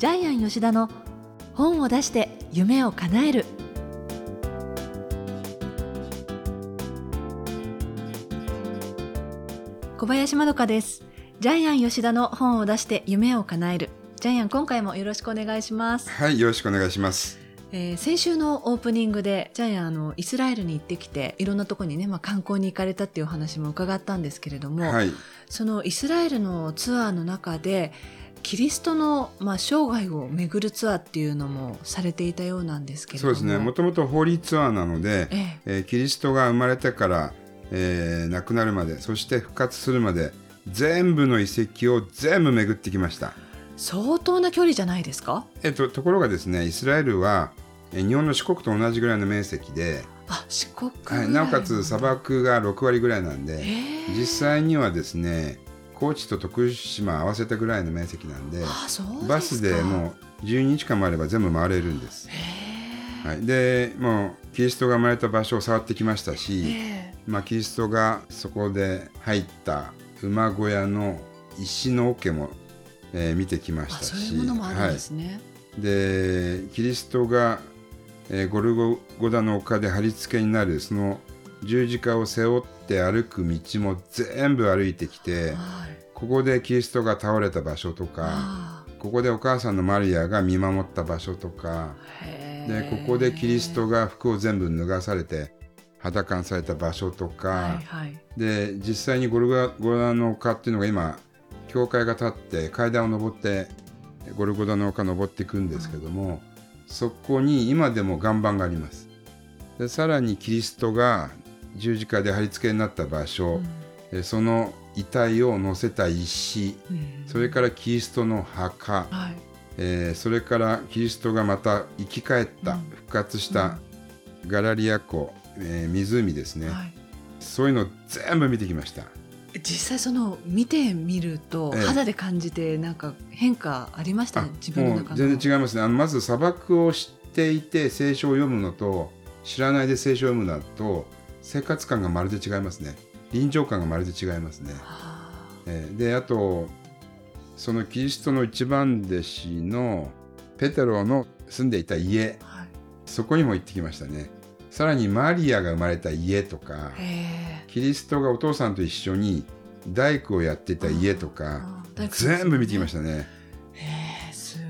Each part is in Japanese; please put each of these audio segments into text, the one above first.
ジャイアン吉田の本を出して夢を叶える。小林まどかです。ジャイアン吉田の本を出して夢を叶える。ジャイアン今回もよろしくお願いします。はい、よろしくお願いします。えー先週のオープニングでジャイアンあのイスラエルに行ってきていろんなところにね、まあ、観光に行かれたっていうお話も伺ったんですけれども、はい、そのイスラエルのツアーの中でキリストの、まあ、生涯を巡るツアーっていうのもされていたようなんですけれども。そうですね。もともとホーリーツアーなので、ええ。えーキリストが生まれてから、えー亡くなるまで、そして復活するまで、全部の遺跡を全部巡ってきました。相当な距離じゃないですか？えっと、ところがですね、イスラエルは、えー日本の四国と同じぐらいの面積で、あ四国はいい、なおかつ砂漠が6割ぐらいなんで、ええ。実際にはですね、高知と徳島合わせたぐらいの面積なんで、バスでもう12日間もあれば全部回れるんです。へはい、でもうキリストが生まれた場所を触ってきましたえし、えまあ、キリストがそこで入った馬小屋の石の桶も、えー見てきましたしはい、でキリストが、えーゴルゴゴダの丘で貼り付けになるその十字架を背負って歩く道も全部歩いてきてはい。ここでキリストが倒れた場所とかあここでお母さんのマリアが見守った場所とかでえ。ここでキリストが服を全部脱がされて裸にされた場所とか、はいはい。で実際にゴルゴダの丘っていうのが今教会が立って階段を登ってゴルゴダの丘登っていくんですけども、そこに今でも岩盤があります。でさらにキリストが十字架で貼り付けになった場所、えその遺体を乗せた石うん。それからキリストの墓、はい。えーそれからキリストがまた生き返った、うん。復活したガラリア湖、えー湖ですね、はい。そういうの全部見てきました。実際その見てみるとええ。肌で感じてなんか変化ありましたあね自分の中の全然違いますね。あのまず砂漠を知っていて聖書を読むのと知らないで聖書を読むのと生活感がまるで違いますね。臨場感がまるで違いますね、あえーであとそのキリストの一番弟子のペテロの住んでいた家。ーはい。そこにも行ってきましたね。さらにマリアが生まれた家とかへキリストがお父さんと一緒に大工をやっていた家とかえ全部見てきまししたね、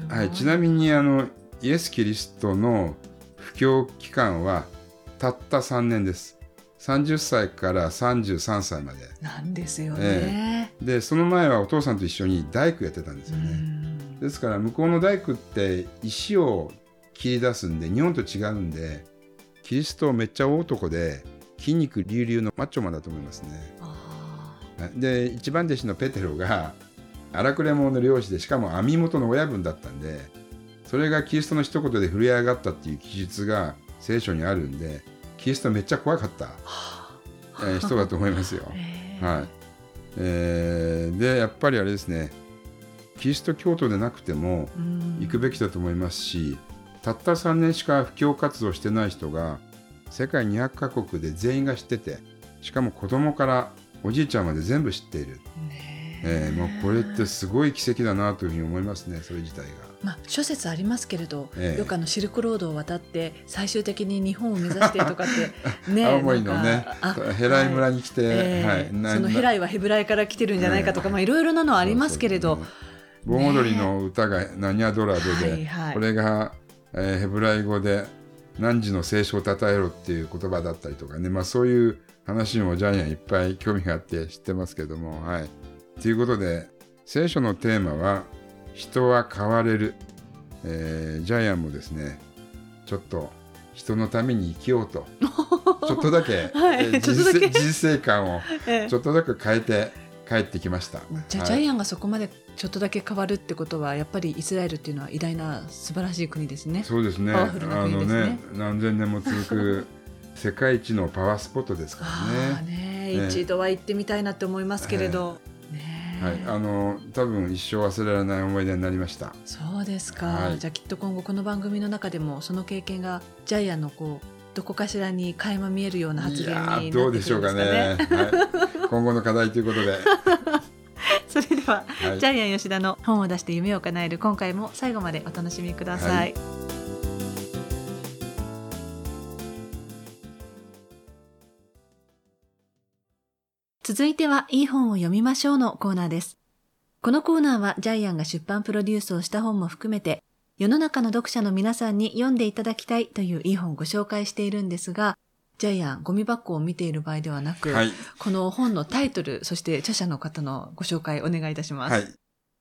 はい、ちなみにあのイエス・キリストの布教期間はたった3年です30歳から33歳まで。なんですよね、でその前はお父さんと一緒に大工やってたんですようね、ん。ですから向こうの大工って石を切り出すんで日本と違うんでキリストめっちゃ大男で筋肉隆々のマッチョマンだと思いますね。あで一番弟子のペテロが荒くれ者の漁師でしかも網元の親分だったんでそれがキリストの一言で震え上がったっていう記述が聖書にあるんでキリストめっちゃ怖かった、えー人だと思いますよ。はい。えーでやっぱりあれですね。キリスト教徒でなくてもうん。行くべきだと思いますし、たった3年しか布教活動してない人が世界200カ国で全員が知っててしかも子供からおじいちゃんまで全部知っている、ねえーもうこれってすごい奇跡だなというふうに思いますねそれ自体が。まあ、諸説ありますけれど、ええ。よくあのシルクロードを渡って最終的に日本を目指してとかって ね青森のねヘライ村に来て、はい。ええ。はい。なそのヘライはヘブライから来てるんじゃないかとか、ええ。まあいろいろなのはありますけれど、そうそうそう盆踊りの歌が「ナニャドラドで」はい。はい。これが、えーヘブライ語で「汝の聖書をたたえろ」っていう言葉だったりとかね、まあ、そういう話にもジャイアンいっぱい興味があって知ってますけども。はい、ということで聖書のテーマは「人は変われる」えージャイアンもですねちょっと人のために生きようと。ちょっとだけ、はい人生人生観を ええ。ちょっとだけ変えて帰ってきました。じゃあ、はい。ジャイアンがそこまでちょっとだけ変わるってことはやっぱりイスラエルっていうのは偉大な素晴らしい国ですね。そうですね。あのねね、何千年も続く世界一のパワースポットですからね。ねね一度は行ってみたいなって思いますけれど、はい、あの多分一生忘れられない思い出になりました。そうですか、はい。じゃあきっと今後この番組の中でもその経験がジャイアンのこうどこかしらに垣間見えるような発言になってくるんーどうでしょうかね。はい、今後の課題ということで。それででは、はい。ジャイアン吉田の本を出して夢を叶える今回も最後までお楽しみください続いてはいい本を読みましょうのコーナーです。このコーナーはジャイアンが出版プロデュースをした本も含めて世の中の読者の皆さんに読んでいただきたいといういい本をご紹介しているんですが、ジャイアンゴミ箱を見ている場合ではなく、はい。この本のタイトル、そして著者の方のご紹介お願いいたします。はい。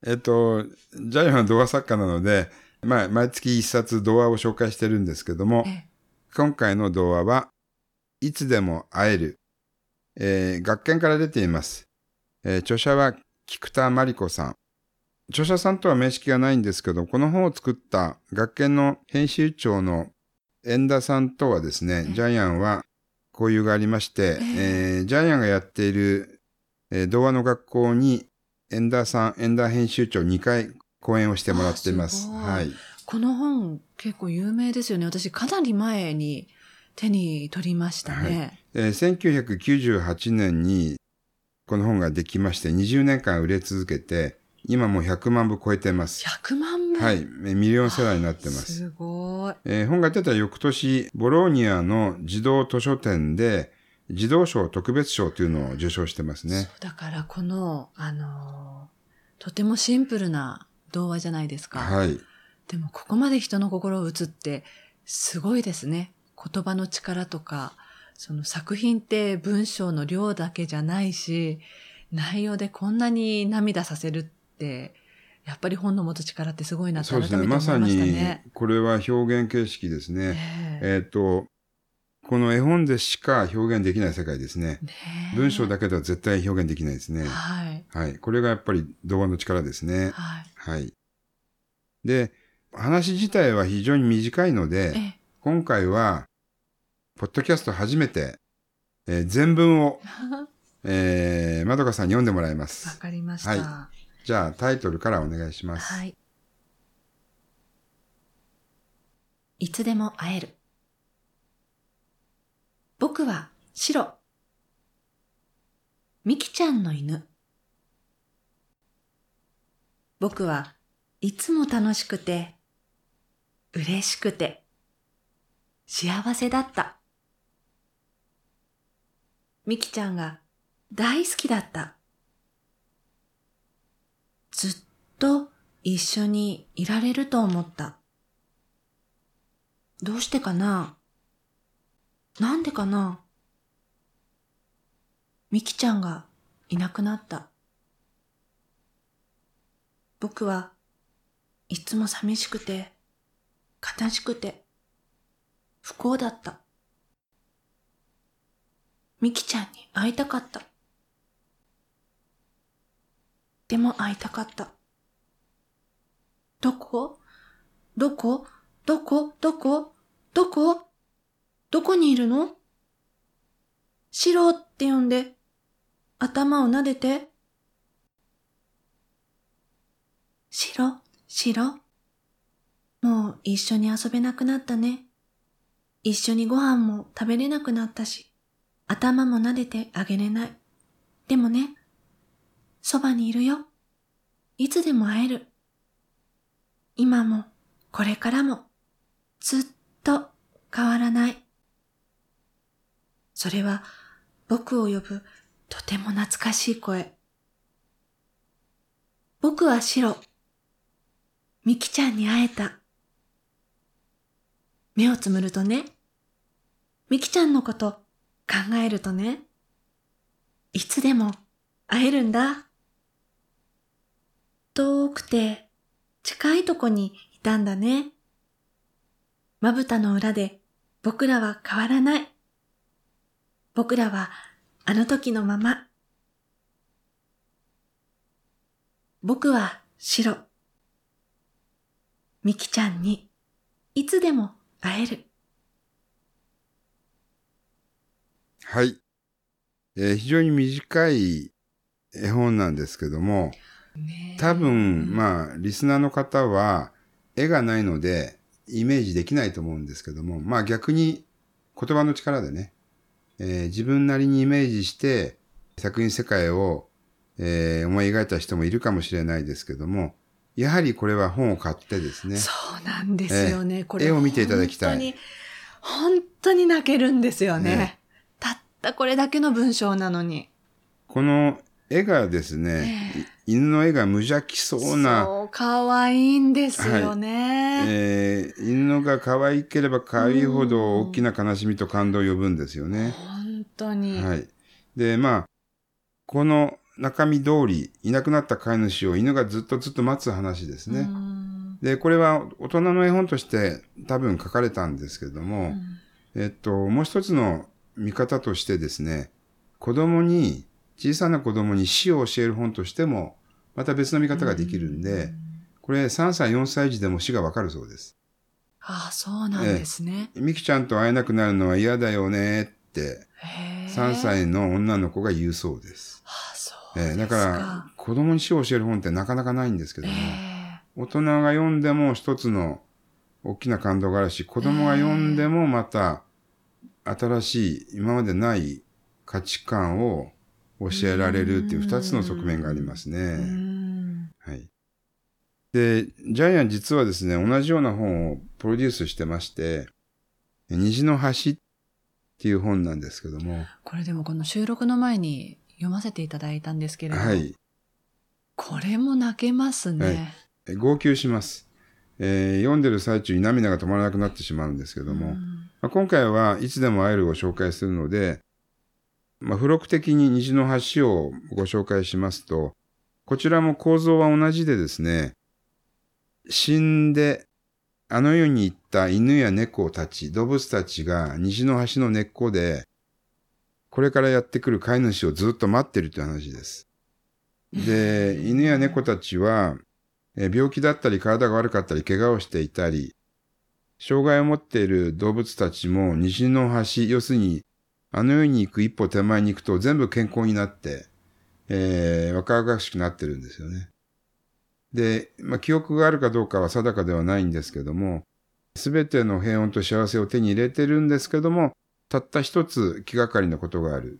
えっと、ジャイアンは童話作家なので、まあ、毎月一冊童話を紹介してるんですけども、え今回の童話は、いつでも会える。えー学研から出ています。えー著者は菊田真理子さん。著者さんとは面識がないんですけど、この本を作った学研の編集長の遠田さんとはですね、えジャイアンは交友がありまして、ええージャイアンがやっている、えー童話の学校に遠田さん、遠田編集長2回講演をしてもらっています。あすごいはい。この本結構有名ですよね。私かなり前に手に取りましたね。えー1998年にこの本ができまして、20年間売れ続けて、今もう100万部超えてます。100万部？はい。えーミリオンセラーになってます。すごい。えー本が出た翌年、ボローニアの児童図書展で、児童賞特別賞というのを受賞してますね。そうだからこの、あのーとてもシンプルな童話じゃないですか。はい。でもここまで人の心を打つってすごいですね。言葉の力とか、その作品って文章の量だけじゃないし、内容でこんなに涙させるって、やっぱり本の持つ力ってすごいなってそうですね。改めて思いままさにしたね。、これは表現形式ですね。えええっ、と、この絵本でしか表現できない世界ですね。ねえ文章だけでは絶対表現できないですね。はい。はい。これがやっぱり童話の力ですね。はい。はい。で、話自体は非常に短いので、え今回は、ポッドキャスト初めて、えー全文を、えー、まどかさんに読んでもらいまわす。かりました。はじゃあ、タイトルからお願いします。はい。いつでも会える。僕は白。みきちゃんの犬。僕はいつも楽しくて、嬉しくて、幸せだった。みきちゃんが大好きだった。ずっと一緒にいられると思った。どうしてかな？なんでかな？みきちゃんがいなくなった。僕はいつも寂しくて、悲しくて、不幸だった。みきちゃんに会いたかった。でも会いたかった。どこ？どこ？どこ？どこ？どこ？どこにいるの？シロって呼んで、頭を撫でて。シロ、シロ？もう一緒に遊べなくなったね。一緒にご飯も食べれなくなったし、頭も撫でてあげれない。でもね、そばにいるよ。いつでも会える。今も、これからも、ずっと変わらない。それは、僕を呼ぶ、とても懐かしい声。僕は白。みきちゃんに会えた。目をつむるとね、みきちゃんのこと考えるとね、いつでも会えるんだ。遠くて近いとこにいたんだね。まぶたの裏で僕らは変わらない。僕らはあの時のまま。僕は白。みきちゃんにいつでも会える。はい。えー非常に短い絵本なんですけども、多分、まあ、リスナーの方は、絵がないので、イメージできないと思うんですけども、まあ逆に言葉の力でね、えー自分なりにイメージして、作品世界を、えー思い描いた人もいるかもしれないですけども、やはりこれは本を買ってですね、そうなんですよね。ええこれ絵を見ていただきたい本当に、本当に泣けるんですよね。ねたったこれだけの文章なのに。この絵がですね、い犬の絵が無邪気そうな、そう、可愛いんですよね。えー犬のが可愛ければ可愛いほど大きな悲しみと感動を呼ぶんですよね。本当に。はい。で、まあ、この中身通り、いなくなった飼い主を犬がずっとずっと待つ話ですうね。んで、これは大人の絵本として多分書かれたんですけども、えっと、もう一つの見方としてですね、子供に、小さな子供に死を教える本としても、また別の見方ができるんで、これ3歳、4歳児でも死がわかるそうです。ああ、そうなんですね。ミキちゃんと会えなくなるのは嫌だよねって、へえ3歳の女の子が言うそうです。ああ、そうですか。えーだから、子供に死を教える本ってなかなかないんですけども、え大人が読んでも一つの大きな感動があるし、子供が読んでもまた新しい、今までない価値観を教えられるっていう二つの側面がありますね。んはい。で、ジャイアン実はですね、同じような本をプロデュースしてまして、虹の橋っていう本なんですけども、これでもこの収録の前に読ませていただいたんですけれども、はい。これも泣けますね。はいえ号泣します。えー読んでる最中に涙が止まらなくなってしまうんですけども、うんまあ、今回はいつでも会えるを紹介するので、まあ、付録的に虹の橋をご紹介しますと、こちらも構造は同じでですね、死んであの世に行った犬や猫たち、動物たちが虹の橋の根っこで、これからやってくる飼い主をずっと待ってるという話です。で、犬や猫たちは、えー病気だったり体が悪かったり怪我をしていたり、障害を持っている動物たちも虹の橋、要するに、あの世に行く一歩手前に行くと全部健康になって、えー若々しくなってるんですよね。で、まあ、記憶があるかどうかは定かではないんですけども、すべての平穏と幸せを手に入れてるんですけども、たった一つ気がかりなことがある。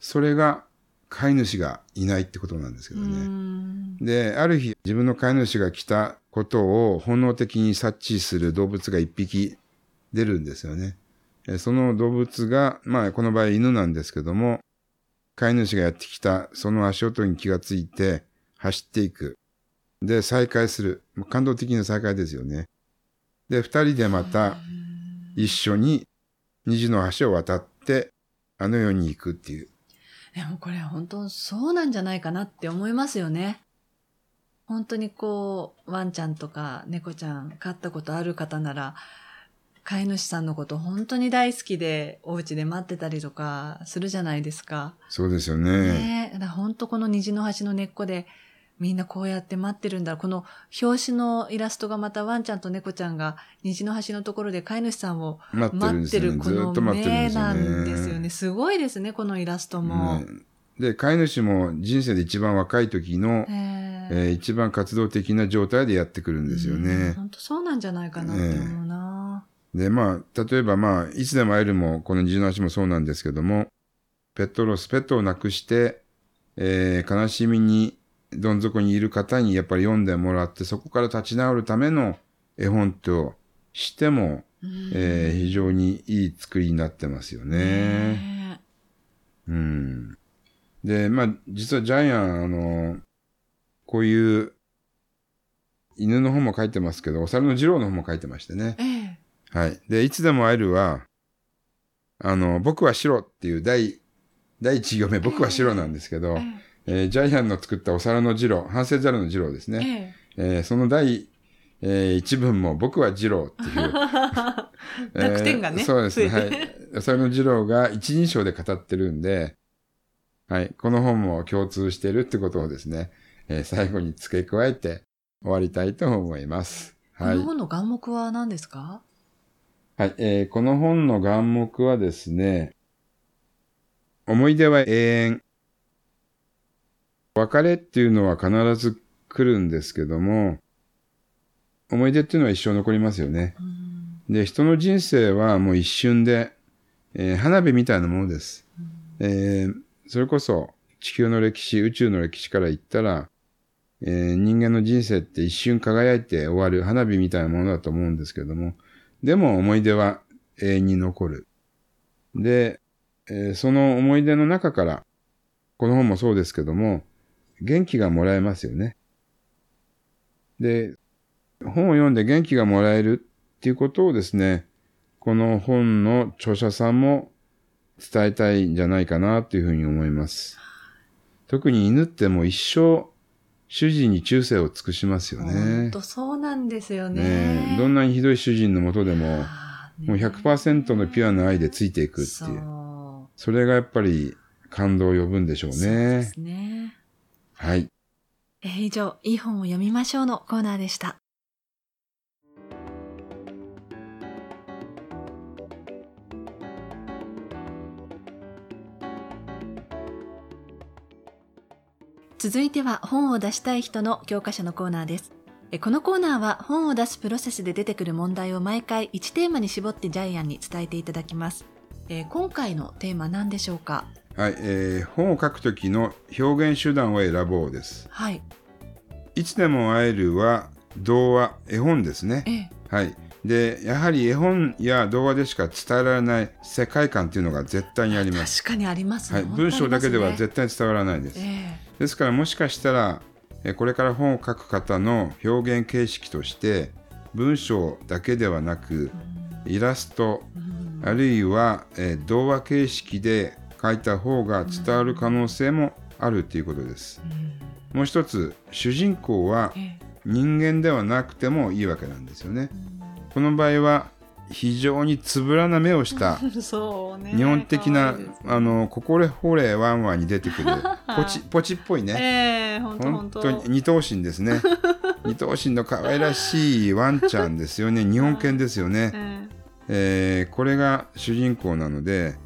それが、飼い主がいないってことなんですけどうね。んで、ある日、自分の飼い主が来たことを本能的に察知する動物が一匹出るんですよね。えその動物が、まあ、この場合犬なんですけども、飼い主がやってきたその足音に気がついて走っていく。で、再会する。感動的な再会ですよね。で、二人でまた一緒に虹の橋を渡って、あの世に行くっていう。でもこれ本当そうなんじゃないかなって思いますよね。本当にこう、ワンちゃんとか猫ちゃん飼ったことある方なら、飼い主さんのこと本当に大好きで、お家で待ってたりとかするじゃないですか。そうですよね。ね本当この虹の橋の根っこで、みんなこうやって待ってるんだ。この表紙のイラストがまたワンちゃんと猫ちゃんが虹の橋のところで飼い主さんを待ってるこの目なね。んですよね。すごいですね、このイラストも。ねで、飼い主も人生で一番若い時の、ええー一番活動的な状態でやってくるんですよね。本当そうなんじゃないかなって思うな。で、まあ、例えばまあ、いつでも会えるも、この虹の足もそうなんですけども、ペットロス、ペットを亡くして、えー悲しみに、どん底にいる方にやっぱり読んでもらって、そこから立ち直るための絵本としても、うんえー非常にいい作りになってますよね。ねうん。で、まあ、実はジャイアン、あの、こういう、犬の本も書いてますけど、お猿の二郎の本も書いてましてね。えええはい。で、いつでも会えるは、あの、僕は白っていう第、第一行目、僕は白なんですけど、えージャイアンの作ったお皿の二郎、反省猿の二郎ですえね。ええーその第、えー一文も僕は二郎っていう。濁点がねえーそうですね。はい。お皿の二郎が一人称で語ってるんで、はい。この本も共通してるってことをですね、えー最後に付け加えて終わりたいと思います。はいこの。本の眼目は何ですか？はい、えーこの本の眼目はですね、思い出は永遠。別れっていうのは必ず来るんですけども、思い出っていうのは一生残りますよね。うんで、人の人生はもう一瞬で、えー花火みたいなものです。えーそれこそ地球の歴史、宇宙の歴史から言ったら、えー人間の人生って一瞬輝いて終わる花火みたいなものだと思うんですけども、でも思い出は永遠に残る。で、えーその思い出の中から、この本もそうですけども、元気がもらえますよね。で、本を読んで元気がもらえるっていうことをですね、この本の著者さんも伝えたいんじゃないかなというふうに思います。特に犬ってもう一生主人に忠誠を尽くしますよ本ね。当そうなんですよね。ねえどんなにひどい主人のもとでも、もう100%のピュアな愛でついていくってそいう。うそれがやっぱり感動を呼ぶんでしょうそうでね。すね。はい。えー以上、いい本を読みましょうのコーナーでした。続いては本を出したい人の教科書のコーナーです。えこのコーナーは本を出すプロセスで出てくる問題を毎回1テーマに絞ってジャイアンに伝えていただきます。えー今回のテーマ何でしょうか？はい。えー本を書くときの表現手段を選ぼうです。はい。いつでも会えるは童話、絵本ですね。ええはい。で、やはり絵本や童話でしか伝えられない世界観っていうのが絶対にあります。確かにありますね。はい。文章だけでは絶対伝わらないです。ますねですからもしかしたら、えこれから本を書く方の表現形式として、文章だけではなく、イラスト、あるいは、えー童話形式で書いた方が伝わる可能性もあるということです。もう一つ、主人公はええ人間ではなくてもいいわけなんですよね。この場合は非常につぶらな目をした ね。日本的な、ねあの、ここれほれワンワンに出てくる ポチポチっぽいね。ええ本当に二頭身ですね。二頭身の可愛らしいワンちゃんですよね。日本犬ですよね。ええーこれが主人公なので、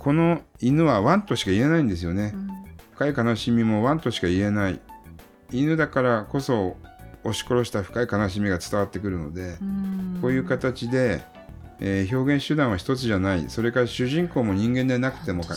この犬はワンとしか言えないんですよねえ。うん深い悲しみもワンとしか言えない。犬だからこそ押し殺した深い悲しみが伝わってくるので、うんこういう形で、えー表現手段は一つじゃない。それから主人公も人間でなくてもね。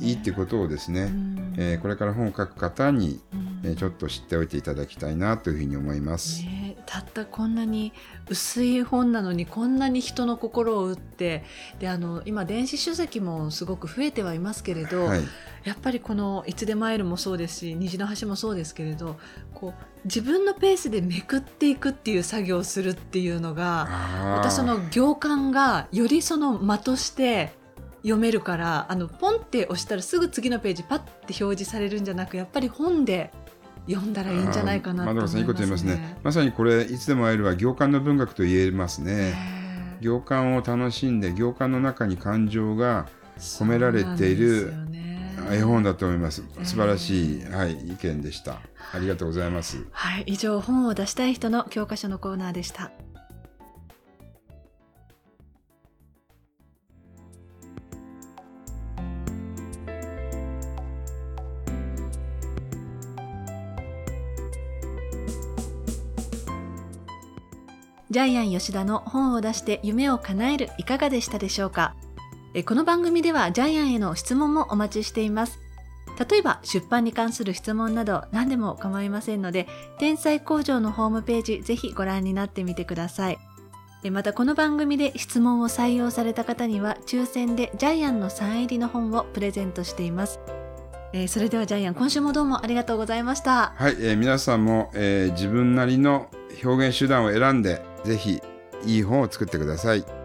いいってことをですね、うん。えーこれから本を書く方に、うん。えーちょっと知っておいていただきたいなというふうに思います。ねえたったこんなに薄い本なのにこんなに人の心を打ってであの今電子書籍もすごく増えてはいますけれど、はい、やっぱりこの「いつでも会える」もそうですし「虹の橋」もそうですけれどこう自分のペースでめくっていくっていう作業をするっていうのがまたその行間がよりその間として読めるからあのポンって押したらすぐ次のページパッて表示されるんじゃなくやっぱり本で読んだらいいんじゃないかなと思いますね。まいいこと言いますね。まさにこれいつでも会えるは行間の文学と言えますね。行間を楽しんで行間の中に感情が込められている絵本だと思いますえー素晴らしい、はい、意見でしたありがとうございますはい、以上本を出したい人の教科書のコーナーでした。ジャイアン吉田の本を出して夢を叶えるいかがでしたでしょうか？えこの番組ではジャイアンへの質問もお待ちしています。例えば出版に関する質問など何でも構いませんので天才工場のホームページぜひご覧になってみてください。えまたこの番組で質問を採用された方には抽選でジャイアンのサイン入りの本をプレゼントしています。えーそれではジャイアン今週もどうもありがとうございました。はい、えー皆さんも、えー自分なりの表現手段を選んでぜひいい本を作ってください。